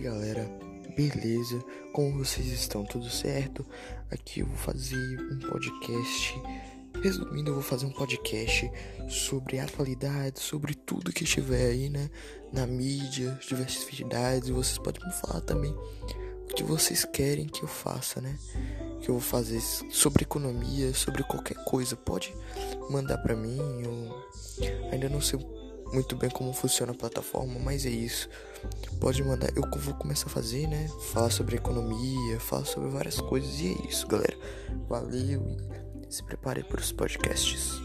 galera, beleza? Como vocês estão? Tudo certo? Aqui eu vou fazer um podcast. Resumindo, eu vou fazer um podcast sobre atualidades, sobre tudo que estiver aí, né? Na mídia, diversidades. E vocês podem me falar também o que vocês querem que eu faça, né? Que eu vou fazer sobre economia, sobre qualquer coisa. Pode mandar pra mim. Eu ainda não sei muito bem como funciona a plataforma, mas é isso. Pode mandar, eu vou começar a fazer, né? Falar sobre economia, falar sobre várias coisas e é isso, galera. Valeu e se prepare para os podcasts.